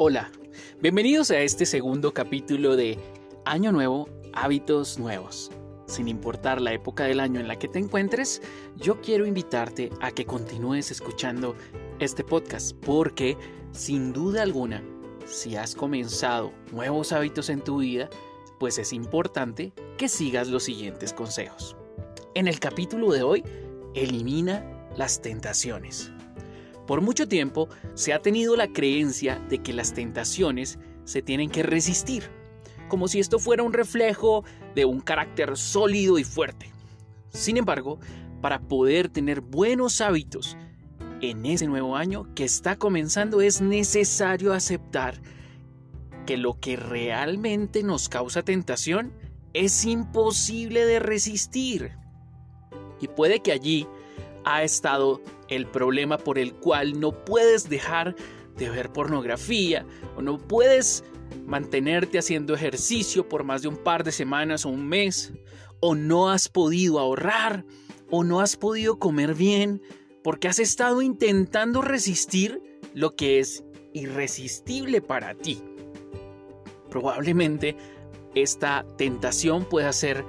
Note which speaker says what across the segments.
Speaker 1: Hola, bienvenidos a este segundo capítulo de Año Nuevo, Hábitos Nuevos. Sin importar la época del año en la que te encuentres, yo quiero invitarte a que continúes escuchando este podcast porque, sin duda alguna, si has comenzado nuevos hábitos en tu vida, pues es importante que sigas los siguientes consejos. En el capítulo de hoy, elimina las tentaciones. Por mucho tiempo se ha tenido la creencia de que las tentaciones se tienen que resistir, como si esto fuera un reflejo de un carácter sólido y fuerte. Sin embargo, para poder tener buenos hábitos en ese nuevo año que está comenzando es necesario aceptar que lo que realmente nos causa tentación es imposible de resistir. Y puede que allí ha estado el problema por el cual no puedes dejar de ver pornografía o no puedes mantenerte haciendo ejercicio por más de un par de semanas o un mes o no has podido ahorrar o no has podido comer bien porque has estado intentando resistir lo que es irresistible para ti. Probablemente esta tentación pueda ser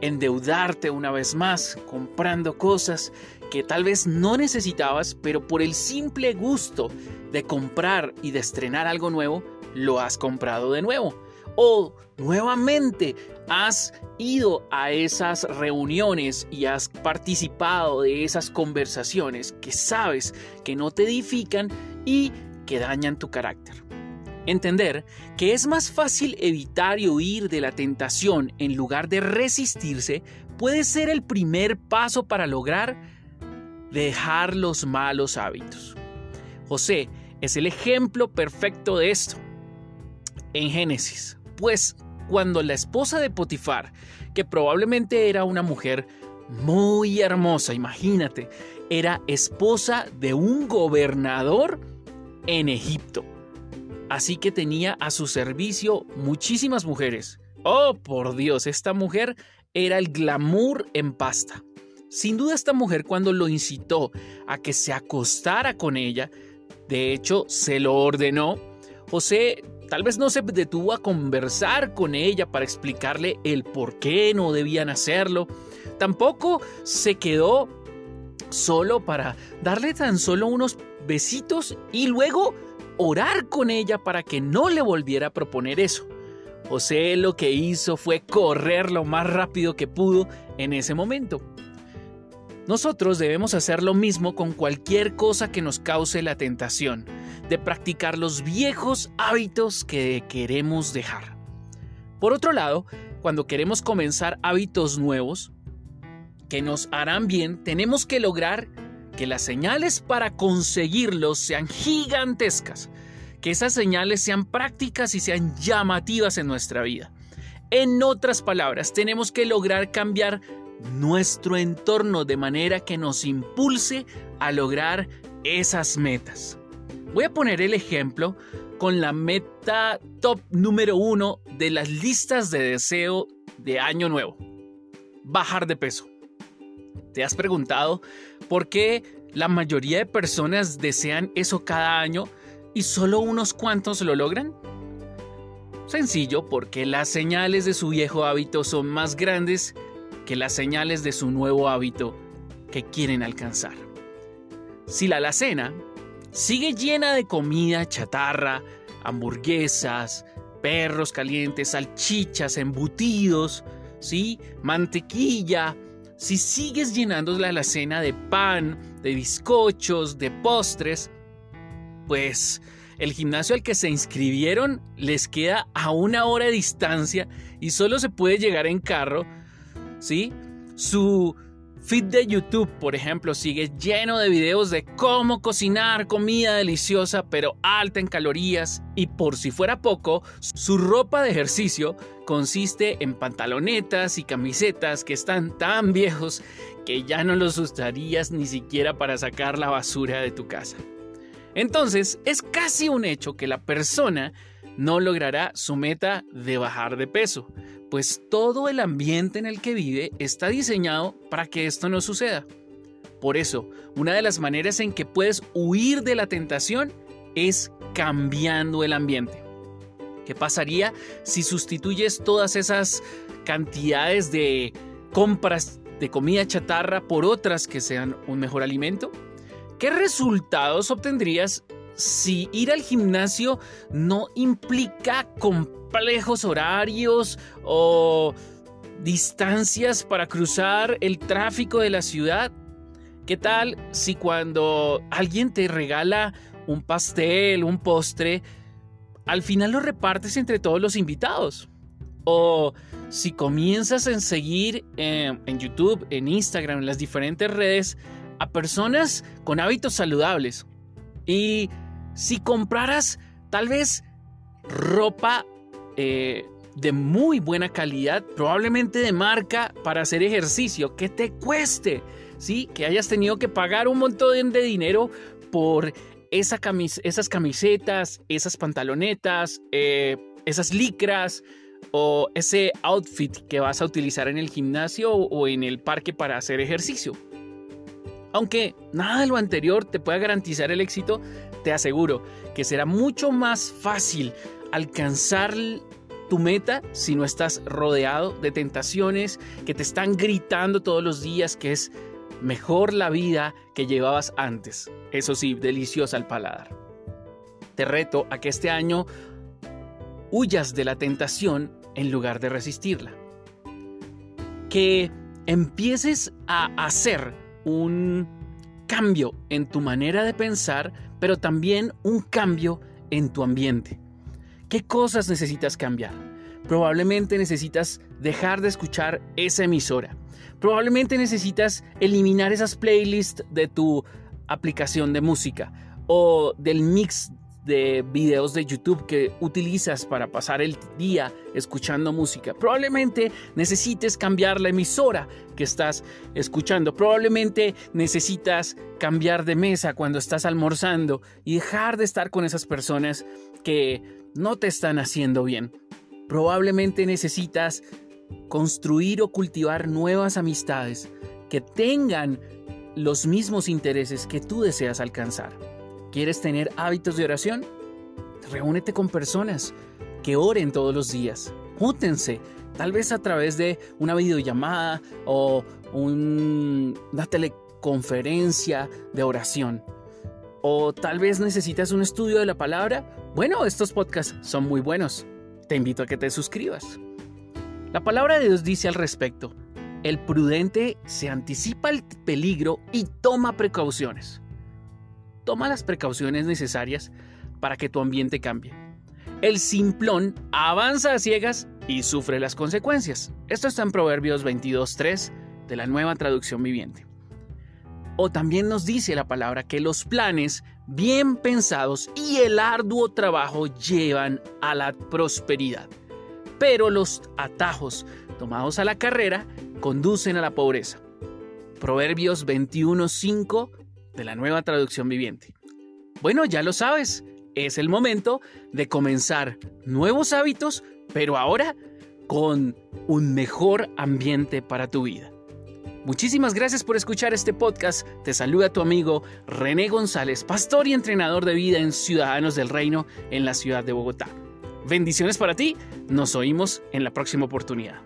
Speaker 1: endeudarte una vez más comprando cosas que tal vez no necesitabas, pero por el simple gusto de comprar y de estrenar algo nuevo, lo has comprado de nuevo. O nuevamente has ido a esas reuniones y has participado de esas conversaciones que sabes que no te edifican y que dañan tu carácter. Entender que es más fácil evitar y huir de la tentación en lugar de resistirse puede ser el primer paso para lograr dejar los malos hábitos. José es el ejemplo perfecto de esto. En Génesis, pues cuando la esposa de Potifar, que probablemente era una mujer muy hermosa, imagínate, era esposa de un gobernador en Egipto. Así que tenía a su servicio muchísimas mujeres. Oh, por Dios, esta mujer era el glamour en pasta. Sin duda esta mujer cuando lo incitó a que se acostara con ella, de hecho se lo ordenó, José tal vez no se detuvo a conversar con ella para explicarle el por qué no debían hacerlo, tampoco se quedó solo para darle tan solo unos besitos y luego orar con ella para que no le volviera a proponer eso. José lo que hizo fue correr lo más rápido que pudo en ese momento. Nosotros debemos hacer lo mismo con cualquier cosa que nos cause la tentación de practicar los viejos hábitos que queremos dejar. Por otro lado, cuando queremos comenzar hábitos nuevos que nos harán bien, tenemos que lograr que las señales para conseguirlos sean gigantescas, que esas señales sean prácticas y sean llamativas en nuestra vida. En otras palabras, tenemos que lograr cambiar nuestro entorno de manera que nos impulse a lograr esas metas. Voy a poner el ejemplo con la meta top número uno de las listas de deseo de año nuevo. Bajar de peso. ¿Te has preguntado por qué la mayoría de personas desean eso cada año y solo unos cuantos lo logran? Sencillo, porque las señales de su viejo hábito son más grandes que las señales de su nuevo hábito que quieren alcanzar. Si la alacena sigue llena de comida chatarra, hamburguesas, perros calientes, salchichas, embutidos, ¿sí? mantequilla, si sigues llenando la alacena de pan, de bizcochos, de postres, pues el gimnasio al que se inscribieron les queda a una hora de distancia y solo se puede llegar en carro ¿sí? Su feed de YouTube, por ejemplo, sigue lleno de videos de cómo cocinar comida deliciosa pero alta en calorías y por si fuera poco, su ropa de ejercicio consiste en pantalonetas y camisetas que están tan viejos que ya no los usarías ni siquiera para sacar la basura de tu casa. Entonces, es casi un hecho que la persona no logrará su meta de bajar de peso, pues todo el ambiente en el que vive está diseñado para que esto no suceda. Por eso, una de las maneras en que puedes huir de la tentación es cambiando el ambiente. ¿Qué pasaría si sustituyes todas esas cantidades de compras de comida chatarra por otras que sean un mejor alimento? ¿Qué resultados obtendrías si ir al gimnasio no implica complejos horarios o distancias para cruzar el tráfico de la ciudad? ¿Qué tal si cuando alguien te regala un pastel, un postre, al final lo repartes entre todos los invitados? O si comienzas a seguir eh, en YouTube, en Instagram, en las diferentes redes a personas con hábitos saludables. Y si compraras tal vez ropa eh, de muy buena calidad, probablemente de marca para hacer ejercicio, que te cueste, ¿sí? Que hayas tenido que pagar un montón de dinero por esa esas camisetas, esas pantalonetas, eh, esas licras o ese outfit que vas a utilizar en el gimnasio o en el parque para hacer ejercicio. Aunque nada de lo anterior te pueda garantizar el éxito, te aseguro que será mucho más fácil alcanzar tu meta si no estás rodeado de tentaciones que te están gritando todos los días que es mejor la vida que llevabas antes. Eso sí, deliciosa al paladar. Te reto a que este año huyas de la tentación en lugar de resistirla. Que empieces a hacer un cambio en tu manera de pensar, pero también un cambio en tu ambiente. ¿Qué cosas necesitas cambiar? Probablemente necesitas dejar de escuchar esa emisora. Probablemente necesitas eliminar esas playlists de tu aplicación de música o del mix de videos de YouTube que utilizas para pasar el día escuchando música. Probablemente necesites cambiar la emisora que estás escuchando. Probablemente necesitas cambiar de mesa cuando estás almorzando y dejar de estar con esas personas que no te están haciendo bien. Probablemente necesitas construir o cultivar nuevas amistades que tengan los mismos intereses que tú deseas alcanzar. ¿Quieres tener hábitos de oración? Reúnete con personas que oren todos los días. Júntense, tal vez a través de una videollamada o una teleconferencia de oración. O tal vez necesitas un estudio de la palabra. Bueno, estos podcasts son muy buenos. Te invito a que te suscribas. La palabra de Dios dice al respecto, el prudente se anticipa al peligro y toma precauciones toma las precauciones necesarias para que tu ambiente cambie. El simplón avanza a ciegas y sufre las consecuencias. Esto está en Proverbios 22.3 de la nueva traducción viviente. O también nos dice la palabra que los planes bien pensados y el arduo trabajo llevan a la prosperidad, pero los atajos tomados a la carrera conducen a la pobreza. Proverbios 21.5 de la nueva traducción viviente. Bueno, ya lo sabes, es el momento de comenzar nuevos hábitos, pero ahora con un mejor ambiente para tu vida. Muchísimas gracias por escuchar este podcast. Te saluda tu amigo René González, pastor y entrenador de vida en Ciudadanos del Reino en la ciudad de Bogotá. Bendiciones para ti. Nos oímos en la próxima oportunidad.